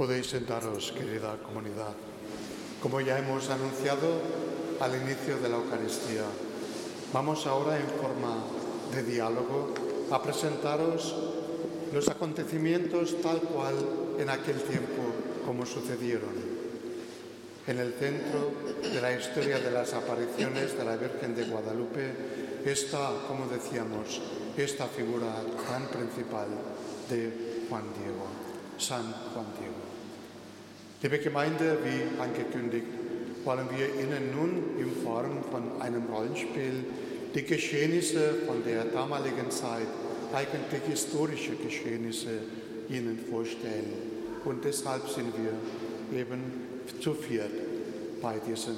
Podéis sentaros, querida comunidad. Como ya hemos anunciado al inicio de la Eucaristía, vamos ahora en forma de diálogo a presentaros los acontecimientos tal cual en aquel tiempo como sucedieron. En el centro de la historia de las apariciones de la Virgen de Guadalupe está, como decíamos, esta figura tan principal de Juan Diego, San Juan Diego. Liebe Gemeinde, wie angekündigt, wollen wir Ihnen nun in Form von einem Rollenspiel die Geschehnisse von der damaligen Zeit, eigentlich historische Geschehnisse, Ihnen vorstellen. Und deshalb sind wir eben zu viert bei diesem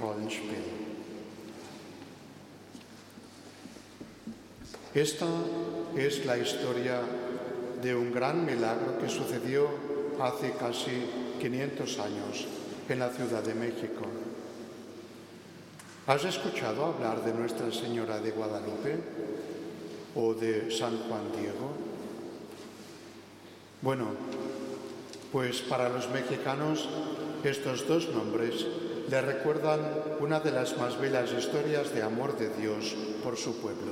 Rollenspiel. Esta es la historia de un gran milagro que sucedió hace casi 500 años en la Ciudad de México. ¿Has escuchado hablar de Nuestra Señora de Guadalupe o de San Juan Diego? Bueno, pues para los mexicanos estos dos nombres le recuerdan una de las más bellas historias de amor de Dios por su pueblo.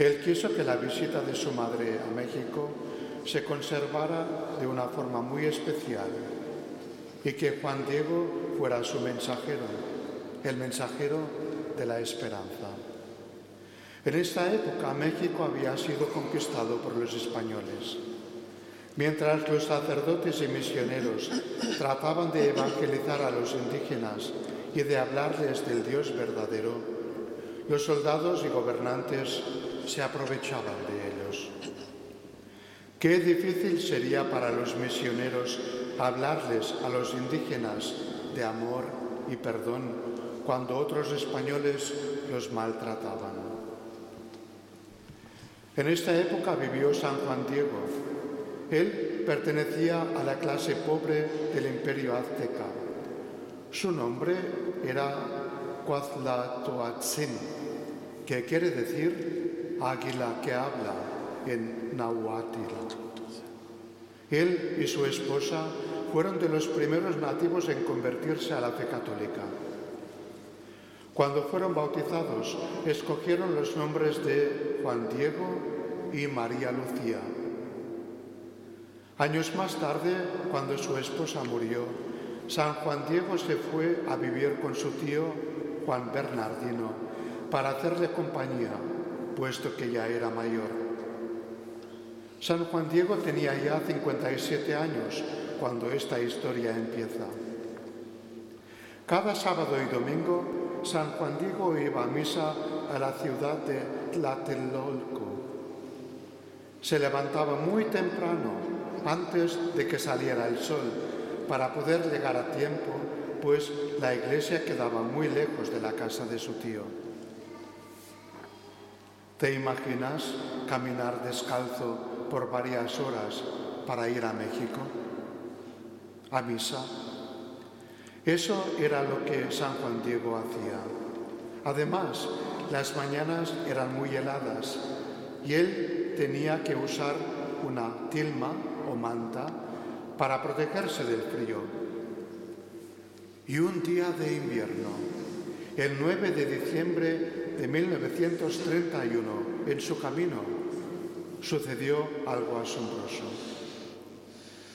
Él quiso que la visita de su madre a México se conservara de una forma muy especial y que Juan Diego fuera su mensajero, el mensajero de la esperanza. En esta época México había sido conquistado por los españoles. Mientras los sacerdotes y misioneros trataban de evangelizar a los indígenas y de hablarles del Dios verdadero, los soldados y gobernantes se aprovechaban de ellos. Qué difícil sería para los misioneros hablarles a los indígenas de amor y perdón cuando otros españoles los maltrataban. En esta época vivió San Juan Diego. Él pertenecía a la clase pobre del imperio azteca. Su nombre era Cuazlatoatzin, que quiere decir águila que habla en Nahuatl. Él y su esposa fueron de los primeros nativos en convertirse a la fe católica. Cuando fueron bautizados, escogieron los nombres de Juan Diego y María Lucía. Años más tarde, cuando su esposa murió, San Juan Diego se fue a vivir con su tío Juan Bernardino para hacerle compañía, puesto que ya era mayor. San Juan Diego tenía ya 57 años cuando esta historia empieza. Cada sábado y domingo San Juan Diego iba a misa a la ciudad de Tlatelolco. Se levantaba muy temprano, antes de que saliera el sol, para poder llegar a tiempo, pues la iglesia quedaba muy lejos de la casa de su tío. ¿Te imaginas caminar descalzo por varias horas para ir a México? ¿A misa? Eso era lo que San Juan Diego hacía. Además, las mañanas eran muy heladas y él tenía que usar una tilma o manta para protegerse del frío. Y un día de invierno, el 9 de diciembre de 1931, en su camino, sucedió algo asombroso.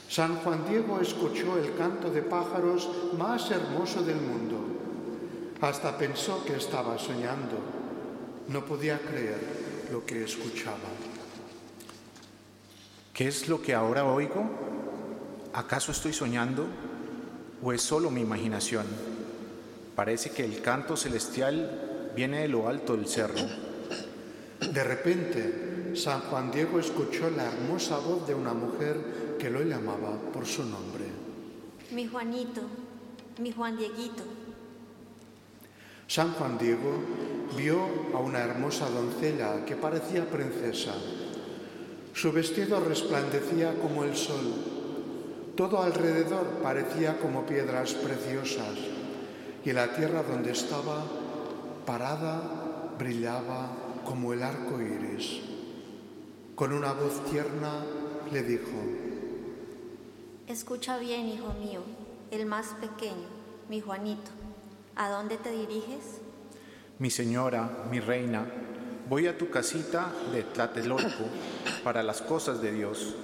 San Juan Diego escuchó el canto de pájaros más hermoso del mundo. Hasta pensó que estaba soñando. No podía creer lo que escuchaba. ¿Qué es lo que ahora oigo? ¿Acaso estoy soñando o es solo mi imaginación? Parece que el canto celestial viene de lo alto del cerro. De repente, San Juan Diego escuchó la hermosa voz de una mujer que lo llamaba por su nombre. Mi Juanito, mi Juan Dieguito. San Juan Diego vio a una hermosa doncella que parecía princesa. Su vestido resplandecía como el sol. Todo alrededor parecía como piedras preciosas y la tierra donde estaba parada brillaba como el arco iris. Con una voz tierna le dijo, Escucha bien, hijo mío, el más pequeño, mi Juanito. ¿A dónde te diriges? Mi señora, mi reina, voy a tu casita de Tlatelolco para las cosas de Dios.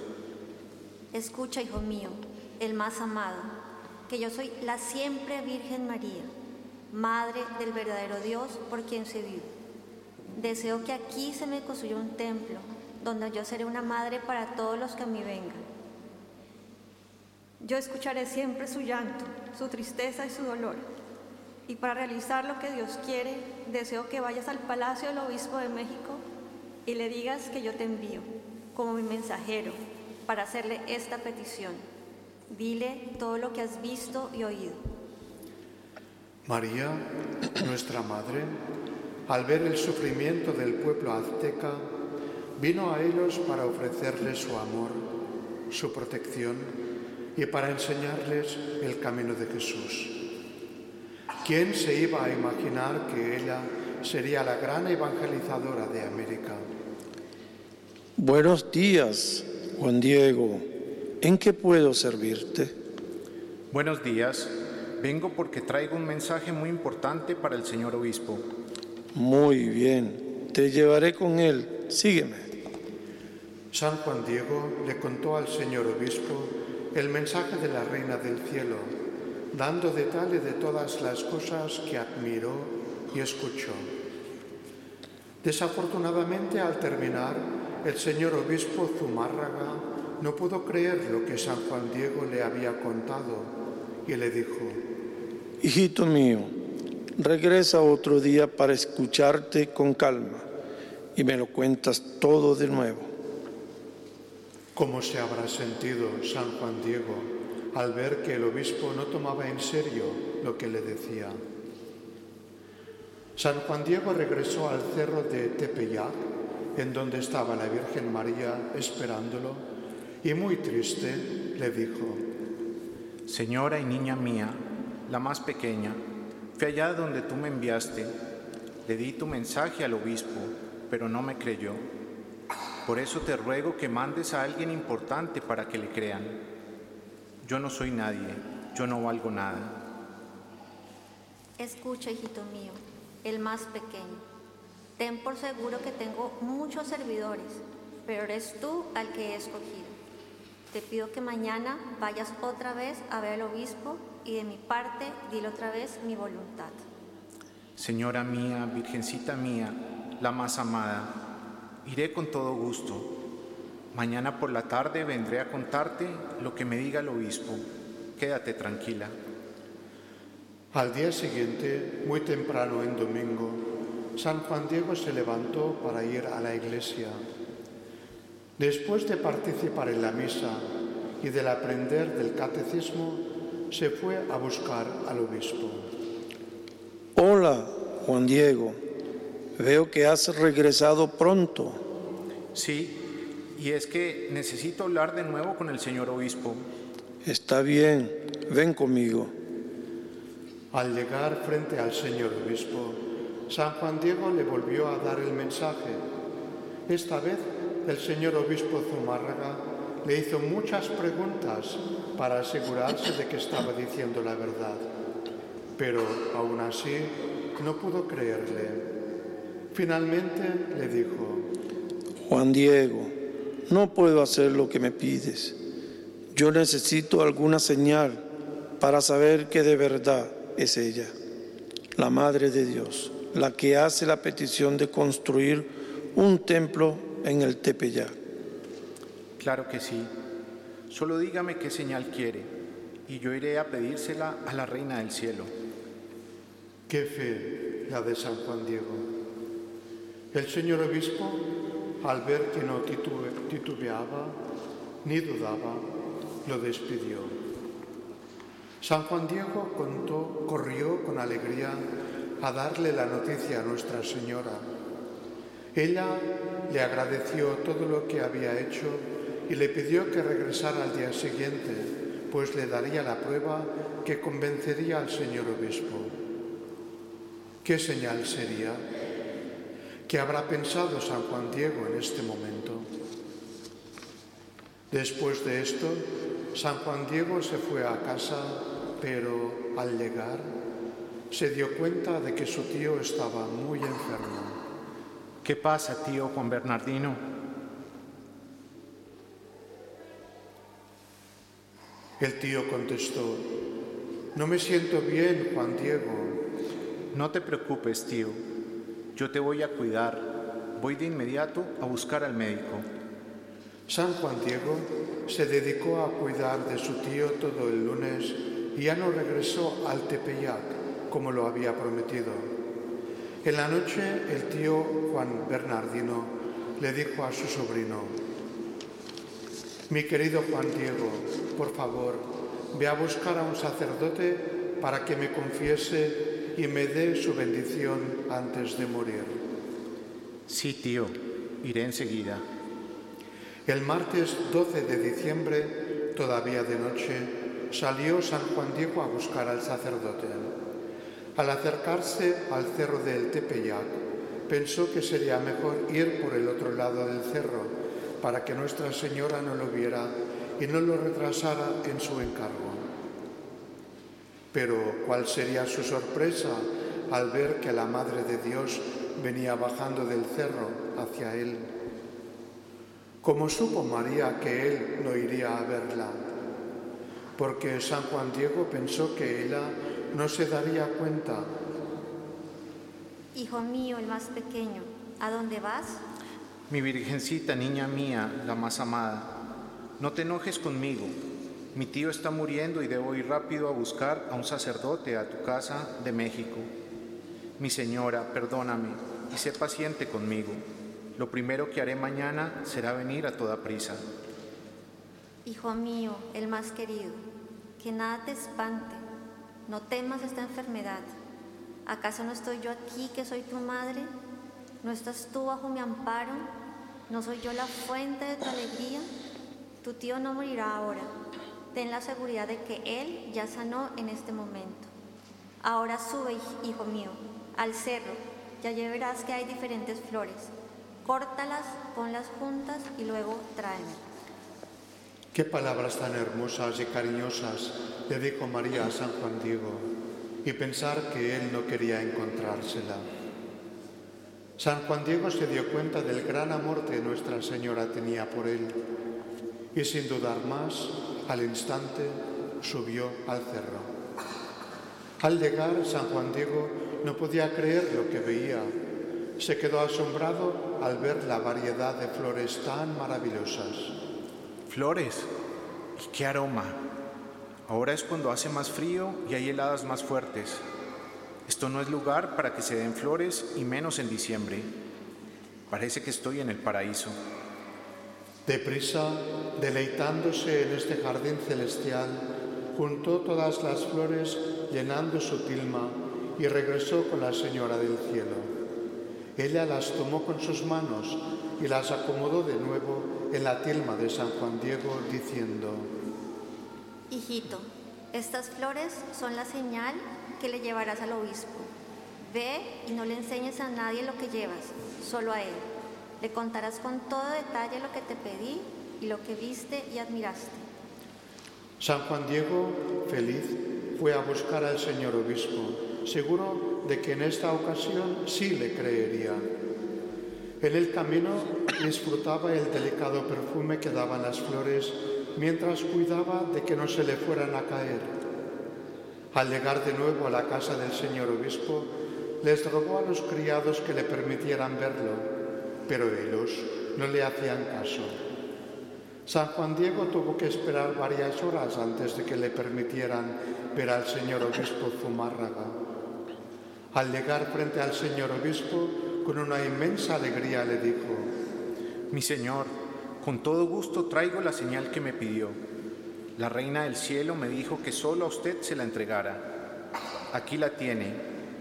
Escucha, hijo mío, el más amado, que yo soy la siempre Virgen María, Madre del verdadero Dios por quien se vive. Deseo que aquí se me construya un templo, donde yo seré una madre para todos los que a mí vengan. Yo escucharé siempre su llanto, su tristeza y su dolor. Y para realizar lo que Dios quiere, deseo que vayas al Palacio del Obispo de México y le digas que yo te envío como mi mensajero para hacerle esta petición. Dile todo lo que has visto y oído. María, nuestra Madre, al ver el sufrimiento del pueblo azteca, vino a ellos para ofrecerles su amor, su protección y para enseñarles el camino de Jesús. ¿Quién se iba a imaginar que ella sería la gran evangelizadora de América? Buenos días, Juan Diego. ¿En qué puedo servirte? Buenos días. Vengo porque traigo un mensaje muy importante para el señor obispo. Muy bien. Te llevaré con él. Sígueme. San Juan Diego le contó al señor obispo el mensaje de la Reina del Cielo, dando detalle de todas las cosas que admiró y escuchó. Desafortunadamente, al terminar, el señor obispo Zumárraga no pudo creer lo que San Juan Diego le había contado y le dijo, Hijito mío, regresa otro día para escucharte con calma y me lo cuentas todo de nuevo. ¿Cómo se habrá sentido San Juan Diego al ver que el obispo no tomaba en serio lo que le decía? San Juan Diego regresó al cerro de Tepeyac, en donde estaba la Virgen María esperándolo, y muy triste le dijo, Señora y niña mía, la más pequeña, fui allá donde tú me enviaste, le di tu mensaje al obispo, pero no me creyó. Por eso te ruego que mandes a alguien importante para que le crean. Yo no soy nadie, yo no valgo nada. Escucha, hijito mío, el más pequeño. Ten por seguro que tengo muchos servidores, pero eres tú al que he escogido. Te pido que mañana vayas otra vez a ver al obispo y de mi parte dile otra vez mi voluntad. Señora mía, Virgencita mía, la más amada, Iré con todo gusto. Mañana por la tarde vendré a contarte lo que me diga el obispo. Quédate tranquila. Al día siguiente, muy temprano en domingo, San Juan Diego se levantó para ir a la iglesia. Después de participar en la misa y del aprender del catecismo, se fue a buscar al obispo. Hola, Juan Diego. Veo que has regresado pronto. Sí, y es que necesito hablar de nuevo con el señor obispo. Está bien, ven conmigo. Al llegar frente al señor obispo, San Juan Diego le volvió a dar el mensaje. Esta vez el señor obispo Zumárraga le hizo muchas preguntas para asegurarse de que estaba diciendo la verdad, pero aún así no pudo creerle. Finalmente le dijo, Juan Diego, no puedo hacer lo que me pides. Yo necesito alguna señal para saber que de verdad es ella, la Madre de Dios, la que hace la petición de construir un templo en el Tepeyac. Claro que sí. Solo dígame qué señal quiere y yo iré a pedírsela a la Reina del Cielo. Qué fe la de San Juan Diego. El señor obispo, al ver que no titubeaba ni dudaba, lo despidió. San Juan Diego corrió con alegría a darle la noticia a Nuestra Señora. Ella le agradeció todo lo que había hecho y le pidió que regresara al día siguiente, pues le daría la prueba que convencería al señor obispo. ¿Qué señal sería? ¿Qué habrá pensado San Juan Diego en este momento? Después de esto, San Juan Diego se fue a casa, pero al llegar se dio cuenta de que su tío estaba muy enfermo. ¿Qué pasa, tío Juan Bernardino? El tío contestó, no me siento bien, Juan Diego. No te preocupes, tío. Yo te voy a cuidar. Voy de inmediato a buscar al médico. San Juan Diego se dedicó a cuidar de su tío todo el lunes y ya no regresó al Tepeyac como lo había prometido. En la noche el tío Juan Bernardino le dijo a su sobrino, mi querido Juan Diego, por favor, ve a buscar a un sacerdote para que me confiese y me dé su bendición antes de morir. Sí, tío, iré enseguida. El martes 12 de diciembre, todavía de noche, salió San Juan Diego a buscar al sacerdote. Al acercarse al cerro del Tepeyac, pensó que sería mejor ir por el otro lado del cerro para que Nuestra Señora no lo viera y no lo retrasara en su encargo. Pero ¿cuál sería su sorpresa al ver que la Madre de Dios venía bajando del cerro hacia él? ¿Cómo supo María que él no iría a verla? Porque San Juan Diego pensó que ella no se daría cuenta. Hijo mío, el más pequeño, ¿a dónde vas? Mi virgencita, niña mía, la más amada, no te enojes conmigo. Mi tío está muriendo y debo ir rápido a buscar a un sacerdote a tu casa de México. Mi señora, perdóname y sé paciente conmigo. Lo primero que haré mañana será venir a toda prisa. Hijo mío, el más querido, que nada te espante. No temas esta enfermedad. ¿Acaso no estoy yo aquí que soy tu madre? ¿No estás tú bajo mi amparo? ¿No soy yo la fuente de tu alegría? Tu tío no morirá ahora. Ten la seguridad de que él ya sanó en este momento. Ahora sube, hijo mío, al cerro. Ya verás que hay diferentes flores. Córtalas, ponlas juntas y luego tráeme. Qué palabras tan hermosas y cariñosas le dijo María a San Juan Diego y pensar que él no quería encontrársela. San Juan Diego se dio cuenta del gran amor que Nuestra Señora tenía por él y sin dudar más, al instante subió al cerro. Al llegar, San Juan Diego no podía creer lo que veía. Se quedó asombrado al ver la variedad de flores tan maravillosas. Flores, y qué aroma. Ahora es cuando hace más frío y hay heladas más fuertes. Esto no es lugar para que se den flores y menos en diciembre. Parece que estoy en el paraíso. Deprisa, deleitándose en este jardín celestial, juntó todas las flores llenando su tilma y regresó con la Señora del Cielo. Ella las tomó con sus manos y las acomodó de nuevo en la tilma de San Juan Diego, diciendo, Hijito, estas flores son la señal que le llevarás al obispo. Ve y no le enseñes a nadie lo que llevas, solo a él. Le contarás con todo detalle lo que te pedí y lo que viste y admiraste. San Juan Diego, feliz, fue a buscar al señor obispo, seguro de que en esta ocasión sí le creería. En el camino disfrutaba el delicado perfume que daban las flores mientras cuidaba de que no se le fueran a caer. Al llegar de nuevo a la casa del señor obispo, les rogó a los criados que le permitieran verlo, pero ellos no le hacían caso. San Juan Diego tuvo que esperar varias horas antes de que le permitieran ver al señor obispo Zumárraga. Al llegar frente al señor obispo, con una inmensa alegría le dijo, Mi señor, con todo gusto traigo la señal que me pidió la reina del cielo me dijo que solo a usted se la entregara. Aquí la tiene.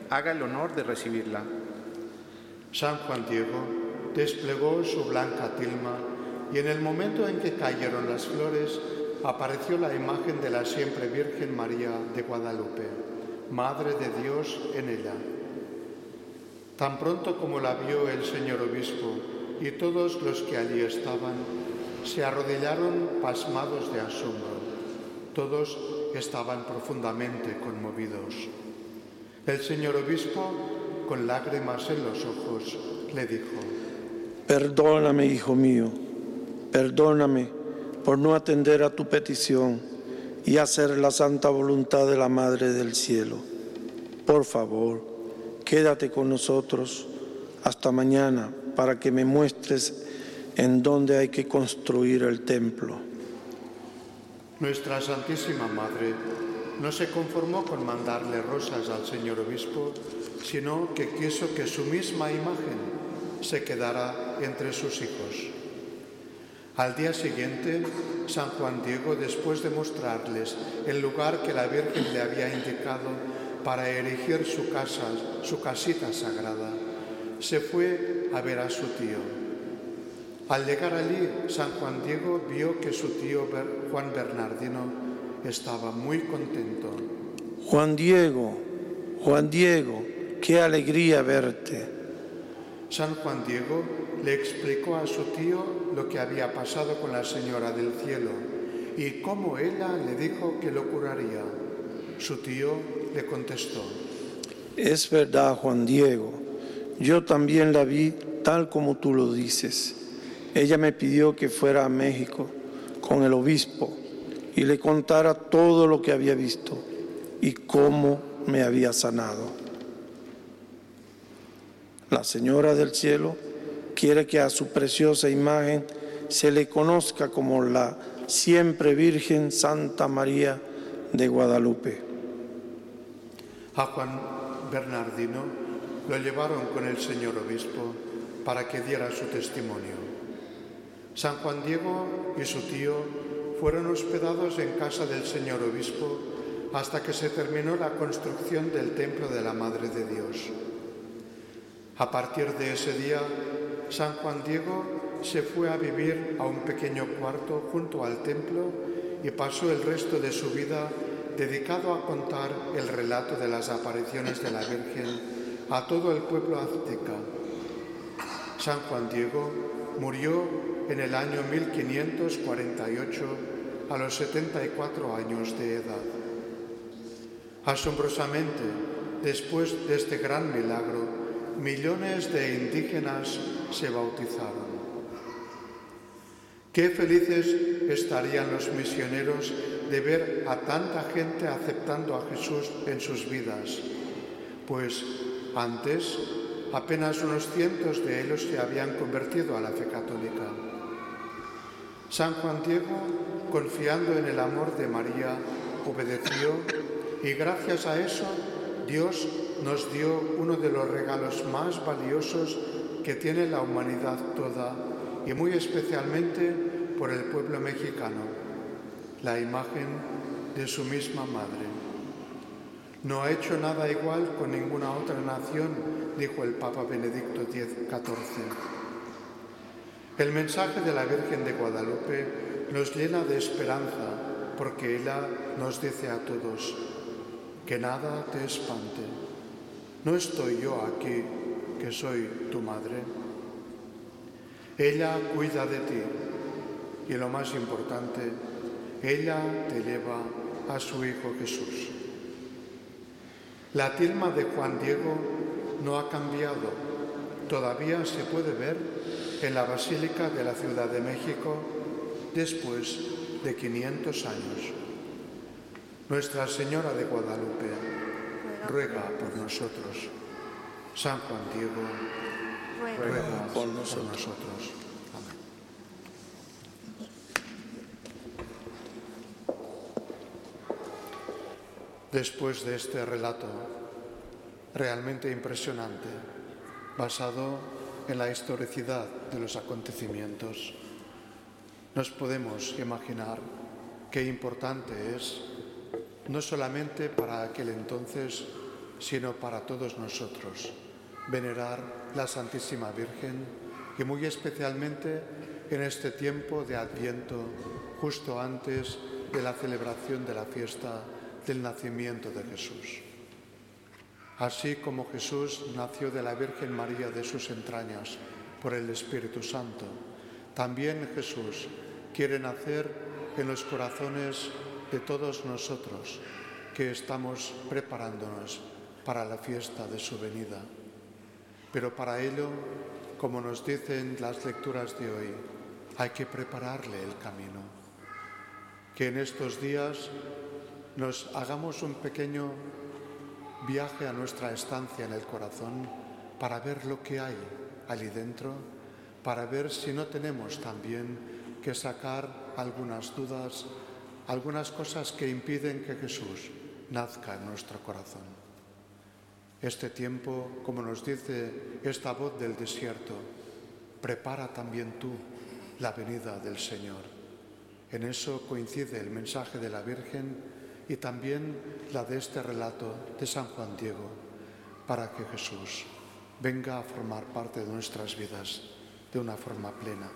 Haga el honor de recibirla. San Juan Diego desplegó su blanca tilma y en el momento en que cayeron las flores apareció la imagen de la siempre Virgen María de Guadalupe, Madre de Dios en ella. Tan pronto como la vio el señor obispo y todos los que allí estaban, se arrodillaron pasmados de asombro. Todos estaban profundamente conmovidos. El señor obispo, con lágrimas en los ojos, le dijo, Perdóname, hijo mío, perdóname por no atender a tu petición y hacer la santa voluntad de la Madre del Cielo. Por favor, quédate con nosotros hasta mañana para que me muestres en dónde hay que construir el templo. Nuestra Santísima Madre no se conformó con mandarle rosas al señor obispo, sino que quiso que su misma imagen se quedara entre sus hijos. Al día siguiente, San Juan Diego, después de mostrarles el lugar que la Virgen le había indicado para erigir su casa, su casita sagrada, se fue a ver a su tío al llegar allí, San Juan Diego vio que su tío Juan Bernardino estaba muy contento. Juan Diego, Juan Diego, qué alegría verte. San Juan Diego le explicó a su tío lo que había pasado con la Señora del Cielo y cómo ella le dijo que lo curaría. Su tío le contestó. Es verdad, Juan Diego, yo también la vi tal como tú lo dices. Ella me pidió que fuera a México con el obispo y le contara todo lo que había visto y cómo me había sanado. La Señora del Cielo quiere que a su preciosa imagen se le conozca como la siempre Virgen Santa María de Guadalupe. A Juan Bernardino lo llevaron con el señor obispo para que diera su testimonio. San Juan Diego y su tío fueron hospedados en casa del señor obispo hasta que se terminó la construcción del templo de la Madre de Dios. A partir de ese día, San Juan Diego se fue a vivir a un pequeño cuarto junto al templo y pasó el resto de su vida dedicado a contar el relato de las apariciones de la Virgen a todo el pueblo azteca. San Juan Diego murió en el año 1548 a los 74 años de edad. Asombrosamente, después de este gran milagro, millones de indígenas se bautizaron. Qué felices estarían los misioneros de ver a tanta gente aceptando a Jesús en sus vidas, pues antes apenas unos cientos de ellos se habían convertido a la fe católica. San Juan Diego, confiando en el amor de María, obedeció y gracias a eso Dios nos dio uno de los regalos más valiosos que tiene la humanidad toda y muy especialmente por el pueblo mexicano, la imagen de su misma madre. No ha hecho nada igual con ninguna otra nación, dijo el Papa Benedicto XIV. El mensaje de la Virgen de Guadalupe nos llena de esperanza porque ella nos dice a todos, que nada te espante. No estoy yo aquí, que soy tu madre. Ella cuida de ti y lo más importante, ella te lleva a su Hijo Jesús. La tilma de Juan Diego no ha cambiado, todavía se puede ver en la Basílica de la Ciudad de México después de 500 años. Nuestra Señora de Guadalupe ruega por nosotros. San Juan Diego ruega por nosotros. Amén. Después de este relato realmente impresionante, basado en la historicidad de los acontecimientos. Nos podemos imaginar qué importante es, no solamente para aquel entonces, sino para todos nosotros, venerar la Santísima Virgen y muy especialmente en este tiempo de Adviento, justo antes de la celebración de la fiesta del nacimiento de Jesús. Así como Jesús nació de la Virgen María de sus entrañas por el Espíritu Santo, también Jesús quiere nacer en los corazones de todos nosotros que estamos preparándonos para la fiesta de su venida. Pero para ello, como nos dicen las lecturas de hoy, hay que prepararle el camino. Que en estos días nos hagamos un pequeño viaje a nuestra estancia en el corazón para ver lo que hay allí dentro, para ver si no tenemos también que sacar algunas dudas, algunas cosas que impiden que Jesús nazca en nuestro corazón. Este tiempo, como nos dice esta voz del desierto, prepara también tú la venida del Señor. En eso coincide el mensaje de la Virgen y también la de este relato de San Juan Diego, para que Jesús venga a formar parte de nuestras vidas de una forma plena.